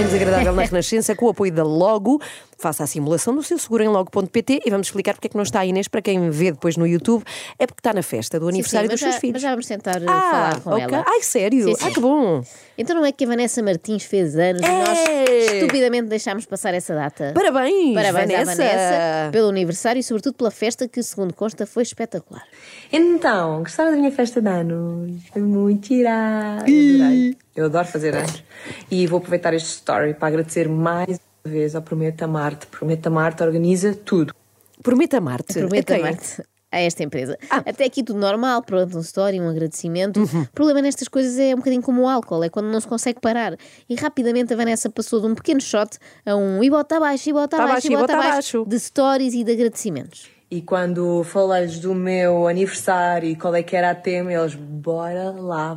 Extremamente desagradável na Renascença, com o apoio da Logo. Faça a simulação no seu seguro em logo.pt e vamos explicar porque é que não está a Inês. Para quem vê depois no YouTube, é porque está na festa do aniversário sim, dos seus já, filhos. Mas já vamos tentar uh, ah, falar com ok. ela. Ai, sério? Sim, sim. Ah, que bom. Então não é que a Vanessa Martins fez anos e nós É. estupidamente deixámos passar essa data? Parabéns, Parabéns Vanessa. à Vanessa pelo aniversário e sobretudo pela festa que, segundo consta, foi espetacular. Então, gostaram da minha festa de anos? Foi muito irado. Adorei. Eu adoro fazer anos. E vou aproveitar este story para agradecer mais vez ao Prometa Marte. Prometa Marte organiza tudo. Prometa amar-te. Prometo A quem? amar-te a esta empresa. Ah. Até aqui tudo normal, pronto, um story, um agradecimento. Uhum. O problema nestas coisas é um bocadinho como o álcool, é quando não se consegue parar. E rapidamente a Vanessa passou de um pequeno shot a um e bota abaixo, e bota Tá abaixo, e bota abaixo, abaixo. de stories e de agradecimentos. E quando falei-lhes do meu aniversário e qual é que era a tema, eles, bora lá.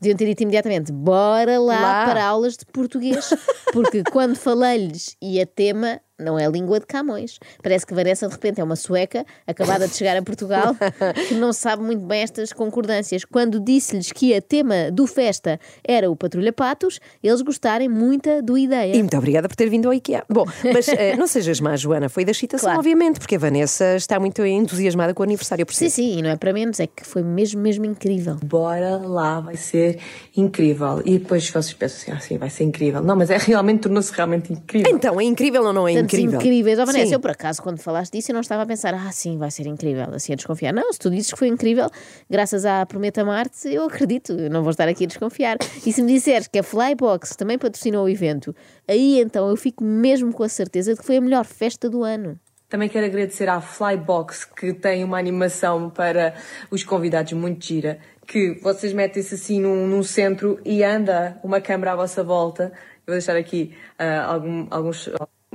Deviam ter dito imediatamente: bora lá, Lá. para aulas de português. Porque quando falei-lhes e a tema não é língua de Camões. Parece que Vanessa de repente é uma sueca acabada de chegar a Portugal que não sabe muito bem estas concordâncias. Quando disse-lhes que a tema do festa era o Patrulha Patos, eles gostarem muito do ideia. E muito obrigada por ter vindo ao IKEA. Bom, mas eh, não sejas má, Joana, foi da excitação, Claro. obviamente, porque a Vanessa está muito entusiasmada com o aniversário. eu Sim, percebo. sim, e não é para menos, é que foi mesmo, mesmo incrível. Bora lá, vai ser incrível. E depois vocês pensam assim, ah, sim, vai ser incrível. Não, mas é realmente, tornou-se realmente incrível. Então, é incrível ou não é Tantos incrível? incríveis. Oh, Vanessa, Sim. eu por acaso, quando falaste disso, eu não estava a pensar, ah, sim, vai ser incrível, assim a desconfiar. Não, se tu dizes que foi incrível, graças à Prometa Marte, eu acredito, eu não vou estar aqui a desconfiar. E se me disseres que a Flybox também patrocinou o evento, aí então eu fico mesmo com a certeza de que foi a melhor festa do ano. Também quero agradecer à Flybox, que tem uma animação para os convidados muito gira, que vocês metem-se assim num, num centro e anda uma câmera à vossa volta. Eu vou deixar aqui ah, algum- alguns,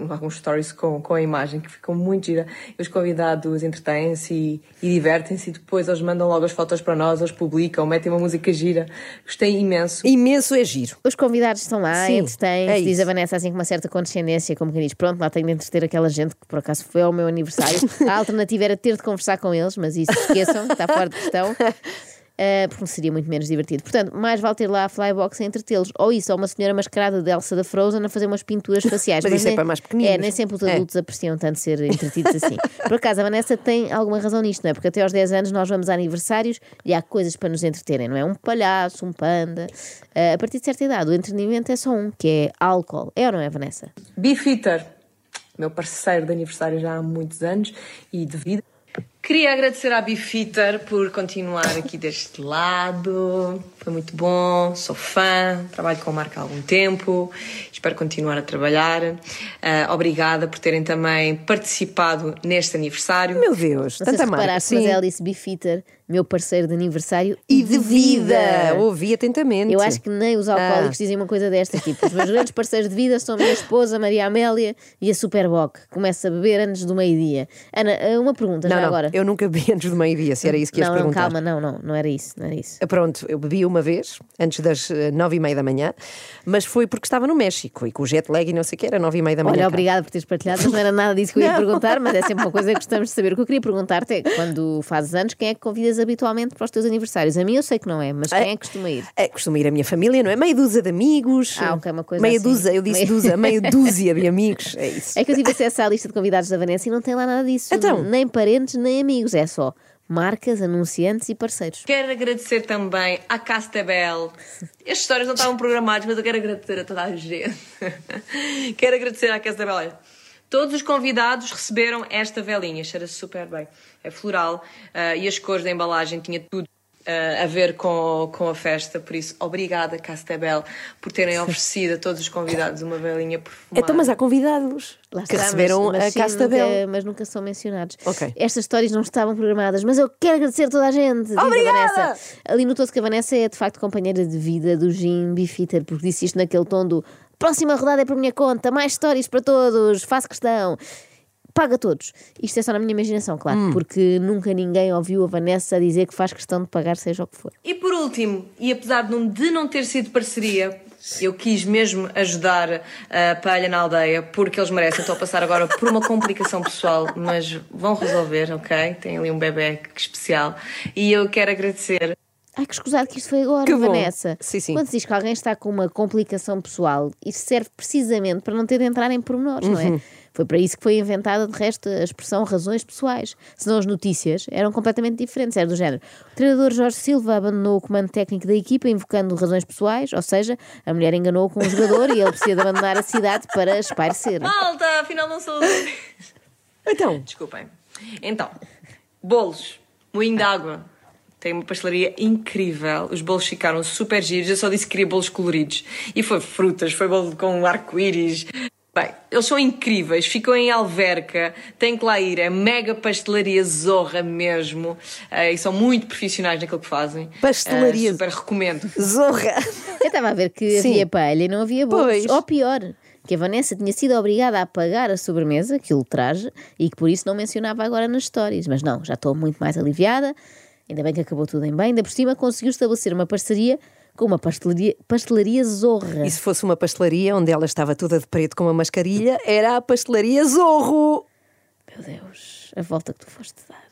alguns stories com, com a imagem, que ficam muito gira. Os convidados entretêm-se e, e divertem-se e depois eles mandam logo as fotos para nós, eles publicam, metem uma música gira. Gostei imenso. Imenso é giro. Os convidados estão lá, Sim, entretêm-se, é diz a Vanessa assim com uma certa condescendência, como quem diz: Pronto, lá tenho de entreter aquela gente que por acaso foi ao meu aniversário. a alternativa era ter de conversar com eles, mas isso esqueçam, está fora de questão. Uh, porque seria muito menos divertido. Portanto, mais vale ter lá a Flybox a entretê-los. Ou isso, ou uma senhora mascarada de Elsa da Frozen a fazer umas pinturas faciais. Mas isso é nem- para mais pequeninos. É, nem sempre os É. adultos apreciam tanto ser entretidos assim. Por acaso, a Vanessa tem alguma razão nisto, não é? Porque até aos 10 anos nós vamos a aniversários e há coisas para nos entreterem, não é? Um palhaço, um panda. Uh, a partir de certa idade, o entretenimento é só um, que é álcool. É ou não é, Vanessa? Beefeater, meu parceiro de aniversário já há muitos anos e de vida. Queria agradecer à Beefeater por continuar aqui deste lado. Foi muito bom, sou fã, trabalho com a marca há algum tempo, espero continuar a trabalhar. Ah, obrigada por terem também participado neste aniversário. Meu Deus, Não tanta se marca. reparaste, mas sim. ela disse Beefeater, meu parceiro de aniversário E de vida. Ouvi atentamente. Eu acho que nem os alcoólicos Ah. dizem uma coisa desta, tipo, os meus grandes parceiros de vida são a minha esposa, Maria Amélia e a Superboc. Começa a beber antes do meio-dia. Ana, uma pergunta Não, já não, agora. Eu nunca bebi antes do meio-dia, se era isso que ias não, não, perguntar. calma, não, não, não era isso, não era isso. Ah, Pronto, eu bebi uma vez, antes das eh, nove e meia da manhã, mas foi porque estava no México e com o jet lag e não sei o que, era nove e meia da manhã. Olha, cá. obrigada por teres partilhado, mas não era nada disso que eu ia perguntar, mas é sempre uma coisa que gostamos de saber. O que eu queria perguntar-te é, quando fazes anos, quem é que convidas habitualmente para os teus aniversários? A mim eu sei que não é, mas quem é que costuma ir? É, costuma ir a minha família, não é? Meia dúzia de amigos. Ah, ok, uma coisa Meia assim. dúzia, eu disse Meia- dúzia, meia dúzia de amigos. É isso. É que eu tive acesso à lista de convidados da Vanessa e não tem lá nada disso. Então? Nem parentes, nem amigos, é só marcas, anunciantes e parceiros. Quero agradecer também à Castabel. As histórias não estavam programadas, mas eu quero agradecer a toda a gente. quero agradecer à Castabel. Olha, todos os convidados receberam esta velinha, cheira-se super bem. É floral ah, e as cores da embalagem tinha tudo eh, a ver com, com a festa. Por isso, obrigada, Castabel, por terem oferecido a todos os convidados uma velinha perfumada. Então, mas há convidados Lá que está, receberam mas, mas a Castabel. nunca- mas nunca são mencionados. Ok. Estas histórias não estavam programadas, mas eu quero agradecer a toda a gente. diz a Obrigada! Vanessa. Ali notou-se que a Vanessa é de facto companheira de vida do Jim Bifitter, porque disse isto naquele tom do próxima rodada é por minha conta, mais histórias para todos, faço questão. Paga todos. Isto é só na minha imaginação, claro, Hum. porque nunca ninguém ouviu a Vanessa dizer que faz questão de pagar, seja o que for. E por último, e apesar de não, de não ter sido parceria, eu quis mesmo ajudar a Palha na aldeia, porque eles merecem. Estou a passar agora por uma complicação pessoal, mas vão resolver, ok? Tem ali um bebê especial. E eu quero agradecer Ai, que escusado que isto foi agora, Que bom. Vanessa. Sim, sim. Quando se diz que alguém está com uma complicação pessoal, isso serve precisamente para não ter de entrar em pormenores, não Uhum. é? Foi para isso que foi inventada, de resto, a expressão razões pessoais. Senão as notícias eram completamente diferentes. Era do género. O treinador Jorge Silva abandonou o comando técnico da equipa invocando razões pessoais, ou seja, a mulher enganou com o jogador e ele precisa de abandonar a cidade para espairecer. Malta, afinal não sou. Então, Desculpem. Então, bolos, moinho de água. Tem uma pastelaria incrível. Os bolos ficaram super giros. Eu só disse que queria bolos coloridos. E foi frutas, foi bolo com arco-íris. Bem, eles são incríveis. Ficam em Alverca. Tem que lá ir. É mega pastelaria zorra mesmo. Eh, e são muito profissionais naquilo que fazem. Pastelaria. Eh, super recomendo. zorra. Eu estava a ver que Sim. havia palha e não havia bolos. Pois. Ou pior, que a Vanessa tinha sido obrigada a pagar a sobremesa, que o traje, e que por isso não mencionava agora nas histórias. Mas não, já estou muito mais aliviada. Ainda bem que acabou tudo em bem. Ainda por cima conseguiu estabelecer uma parceria com uma pastelaria, pastelaria Zorra. E se fosse uma pastelaria onde ela estava toda de preto com uma mascarilha, era a pastelaria Zorro. Meu Deus, a volta que tu foste dar.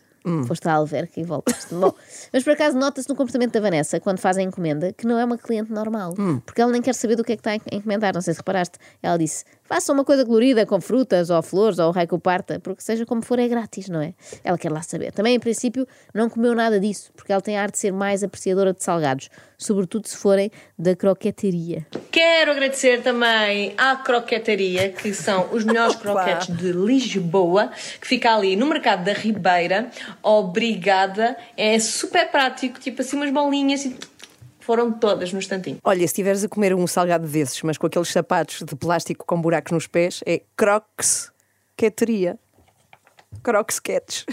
Foste à Alverca e voltaste. Bom, mas por acaso nota-se no comportamento da Vanessa, quando faz a encomenda, que não é uma cliente normal. Porque ela nem quer saber do que é que está a encomendar. Não sei se reparaste. Ela disse: faça uma coisa colorida com frutas ou flores ou raio que o parta, porque seja como for, é grátis, não é? Ela quer lá saber. Também, em princípio, não comeu nada disso, porque ela tem a arte de ser mais apreciadora de salgados, sobretudo se forem da croqueteria. Quero agradecer também à Croquetaria, que são os melhores croquetes de Lisboa, que fica ali no Mercado da Ribeira. Obrigada. É super prático, tipo assim umas bolinhas e foram todas no instantinho. Olha, se estiveres a comer um salgado desses, mas com aqueles sapatos de plástico com buracos nos pés, é Crocs Queteria. Crocs Cats.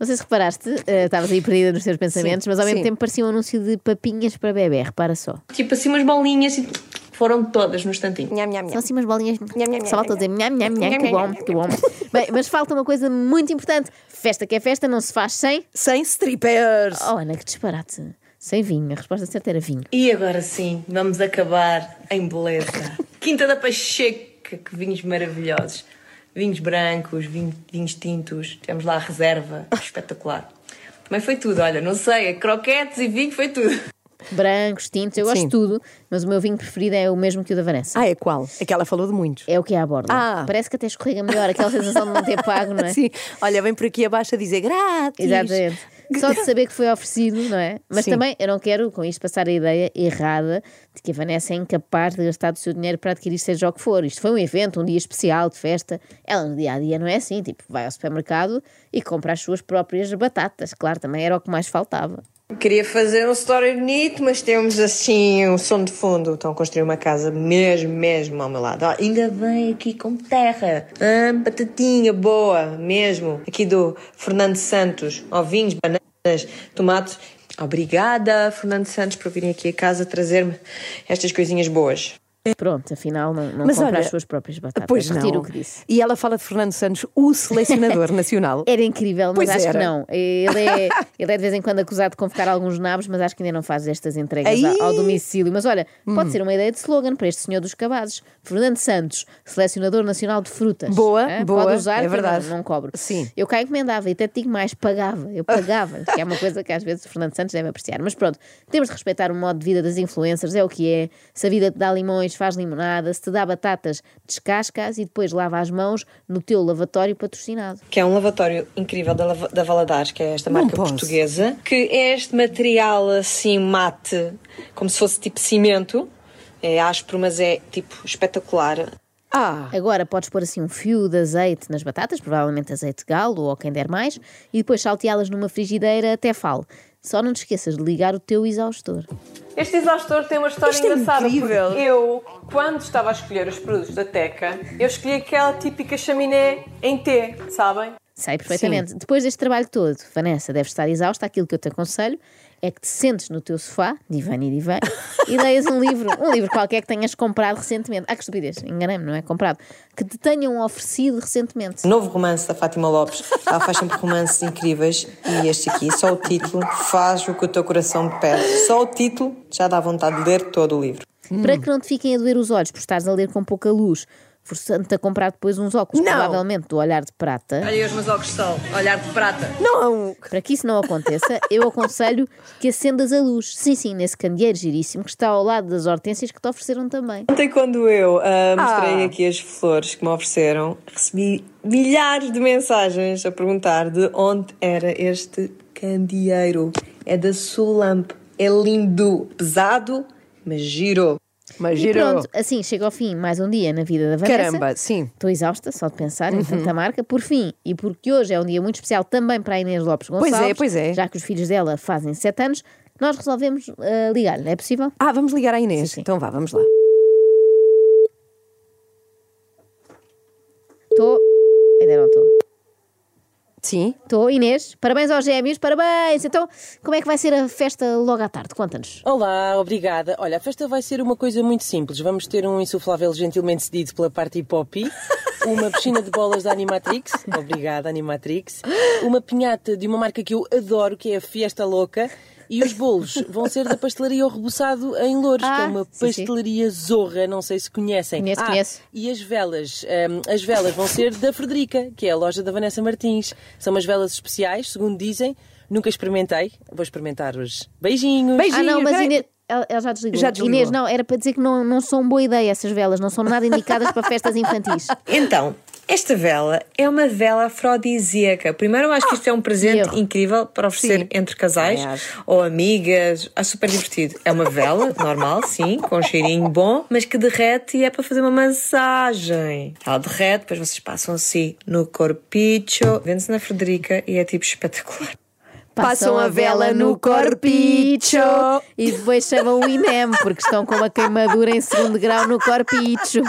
Não sei se reparaste, eh, estavas aí perdida nos teus pensamentos, Sim, mas ao mesmo sim. tempo parecia um anúncio de papinhas para bebê, repara só. Tipo assim umas bolinhas e foram todas no instantinho. Nham, nham, São nham. assim umas bolinhas. Nham, nham, Só falta nham, dizer nham, nham, nham, que bom, que bom. Bem, mas falta uma coisa muito importante. Festa que é festa não se faz sem. Sem strippers. Oh, Ana, que disparate. Sem vinho. A resposta certa era vinho. E agora sim, vamos acabar em beleza. Quinta da Pacheca, que vinhos maravilhosos. Vinhos brancos, vinho- vinhos tintos, temos lá a reserva, espetacular. Também foi tudo, olha, não sei, croquetes e vinho foi tudo. Brancos, tintos, eu gosto Sim. de tudo, mas o meu vinho preferido é o mesmo que o da Vanessa. Ah, é qual? É que ela falou de muitos. É o que é à borda. Ah. Parece que até escorrega melhor, aquela sensação de não ter pago, não é? Sim. Olha, vem por aqui abaixo a dizer grátis. Exatamente. Só de saber que foi oferecido, não é? Mas Sim. também eu não quero com isto passar a ideia errada de que a Vanessa é incapaz de gastar o seu dinheiro para adquirir seja o que for. Isto foi um evento, um dia especial de festa. Ela no dia a dia não é assim, tipo, vai ao supermercado e compra as suas próprias batatas. Claro, também era o que mais faltava. Queria fazer um story bonito, mas temos assim um som de fundo. Estão a construir uma casa mesmo, mesmo ao meu lado. Ainda bem aqui com terra. Ah, batatinha boa, mesmo. Aqui do Fernando Santos. Ovinhos, bananas, tomates. Obrigada, Fernando Santos, por virem aqui a casa trazer-me estas coisinhas boas. Pronto, afinal não, não Mas compra olha, as suas próprias batatas. Pois Retiro não. o que disse. E ela fala de Fernando Santos, o selecionador nacional. Era incrível, mas Pois acho era. que não. Ele é, ele é de vez em quando acusado de convocar alguns nabos, mas acho que ainda não faz estas entregas Aí! ao, domicílio. Mas olha, Hum. pode ser uma ideia de slogan para este senhor dos cabazes. Fernando Santos, selecionador nacional de frutas. Boa, boa, Pode usar, é verdade. Não, não cobro. Sim. Eu cá encomendava e até digo mais, pagava. Eu pagava, que é uma coisa que às vezes o Fernando Santos deve apreciar. Mas pronto, temos de respeitar o modo de vida das influencers, é o que é. Se a vida te dá limões, faz limonada. Se te dá batatas, descasca-as e depois lava as mãos no teu lavatório patrocinado. que é um lavatório incrível da, da Valadares, que é esta marca portuguesa, que é este material assim mate, como se fosse tipo cimento. É áspero, mas é tipo espetacular. Ah, Agora podes pôr assim um fio de azeite nas batatas, provavelmente azeite de galo ou quem der mais, e depois salteá-las numa frigideira até fale. Só não te esqueças de ligar o teu exaustor. Este exaustor tem uma história Isto é engraçada. incrível. porque Eu, quando estava a escolher os produtos da Teca, eu escolhi aquela típica chaminé em T, sabem? Sei perfeitamente. Depois deste trabalho todo, Vanessa, deves estar exausta. Aquilo que eu te aconselho é que te sentes no teu sofá, divã e divã, e leias um livro, um livro qualquer que tenhas comprado recentemente. Ah, que estupidez, enganei-me, não é? Comprado. Que te tenham oferecido recentemente. Novo romance da Fátima Lopes. Ela faz sempre romances incríveis e este aqui, só o título, faz o que o teu coração pede. Só o título já dá vontade de ler todo o livro. Para que não te fiquem a doer os olhos por estares a ler com pouca luz, forçando-te a comprar depois uns óculos, Não. provavelmente do olhar de prata. Olha aí os meus óculos de sol, olhar de prata. Não! Para que isso não aconteça, eu aconselho que acendas a luz. Sim, sim, nesse candeeiro giríssimo que está ao lado das hortênsias que te ofereceram também. Ontem, quando eu ah, mostrei Ah. aqui as flores que me ofereceram, recebi milhares de mensagens a perguntar de onde era este candeeiro. É da Sulamp. É lindo, pesado, mas girou. Mas E girou. pronto, assim chega ao fim mais um dia na vida da Vanessa. Caramba, sim. Estou exausta só de pensar Uhum. em tanta marca. Por fim, e porque hoje é um dia muito especial também para a Inês Lopes Pois é, Gonçalves, pois é. já que os filhos dela fazem 7 anos, nós resolvemos ah, ligar-lhe. É possível? Ah, vamos ligar à Inês. Sim, sim. Então vá, vamos lá. Estou. Ainda não estou. Sim. Estou, Inês. Parabéns aos gêmeos, parabéns. Então, como é que vai ser a festa logo à tarde? Conta-nos. Olá, obrigada. Olha, a festa vai ser uma coisa muito simples. Vamos ter um insuflável gentilmente cedido pela Party Poppy, uma piscina de bolas da Animatrix, obrigada Animatrix, uma pinhata de uma marca que eu adoro, que é a Fiesta Louca, e os bolos vão ser da pastelaria O Rebuçado em Louros, que é Ah, uma sim, sim. pastelaria zorra, não sei se conhecem. Conheço, Ah, conheço. E as velas, hum, as velas vão ser da Frederica, que é a loja da Vanessa Martins. São umas velas especiais, segundo dizem. Nunca experimentei. Vou experimentar hoje. Beijinhos. Beijinhos. Ah, não, mas. Inês. Ela, ela já desligou. Já desligou. Inês, não, era para dizer que não, não são boa ideia essas velas, não são nada indicadas para festas infantis. Então, esta vela é uma vela afrodisíaca. Primeiro, eu acho que isto é um presente erro. incrível para oferecer Sim. entre casais acho. ou amigas. É super divertido. É uma vela normal, sim, com um cheirinho bom, mas que derrete e é para fazer uma massagem. Ela derrete, depois vocês passam assim no corpicho. Vende-se na Frederica e é tipo espetacular. Passam a vela no corpicho. e depois chamam o INEM porque estão com uma queimadura em segundo grau no corpicho.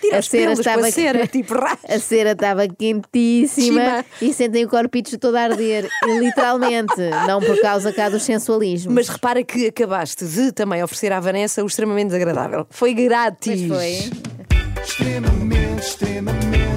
Tira os pelos com a cera, tipo a cera estava quentíssima Chima. e sentem o corpicho todo a arder, literalmente, não por causa cá dos sensualismos. Mas repara que acabaste de também oferecer à Vanessa o extremamente desagradável. Foi grátis. Pois foi. Extremamente, extremamente,